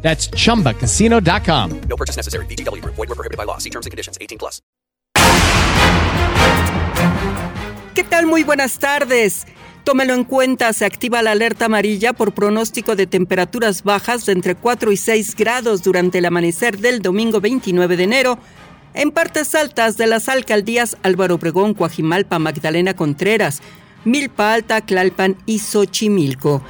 That's chumbacasino.com. No purchase necessary. VGW Group. Void were prohibited by law. See terms and conditions. 18 plus. ¿Qué tal? Muy buenas tardes. Tómelo en cuenta, se activa la alerta amarilla por pronóstico de temperaturas bajas de entre 4 y 6 grados durante el amanecer del domingo 29 de enero en partes altas de las alcaldías Álvaro Obregón, Coajimalpa, Magdalena Contreras, Milpa Alta, Tlalpan y Xochimilco.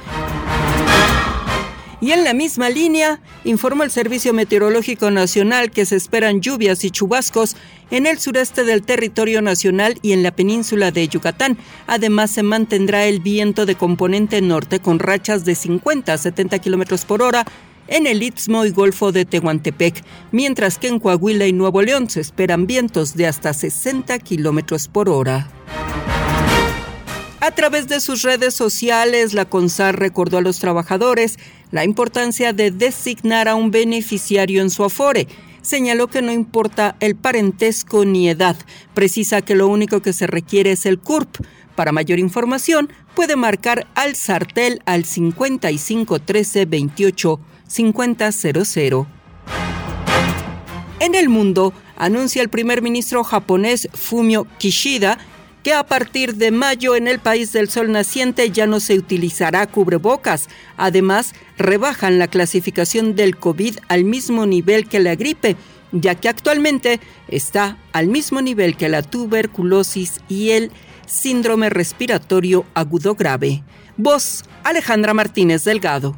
Y en la misma línea, informó el Servicio Meteorológico Nacional que se esperan lluvias y chubascos en el sureste del territorio nacional y en la península de Yucatán. Además, se mantendrá el viento de componente norte con rachas de 50 a 70 kilómetros por hora en el Istmo y Golfo de Tehuantepec, mientras que en Coahuila y Nuevo León se esperan vientos de hasta 60 kilómetros por hora. A través de sus redes sociales, la CONSAR recordó a los trabajadores la importancia de designar a un beneficiario en su afore. Señaló que no importa el parentesco ni edad, precisa que lo único que se requiere es el CURP. Para mayor información, puede marcar al sartel al 55 13 28 50 00. En el mundo, anuncia el primer ministro japonés Fumio Kishida que a partir de mayo en el país del sol naciente ya no se utilizará cubrebocas. Además, rebajan la clasificación del COVID al mismo nivel que la gripe, ya que actualmente está al mismo nivel que la tuberculosis y el síndrome respiratorio agudo grave. Voz Alejandra Martínez Delgado.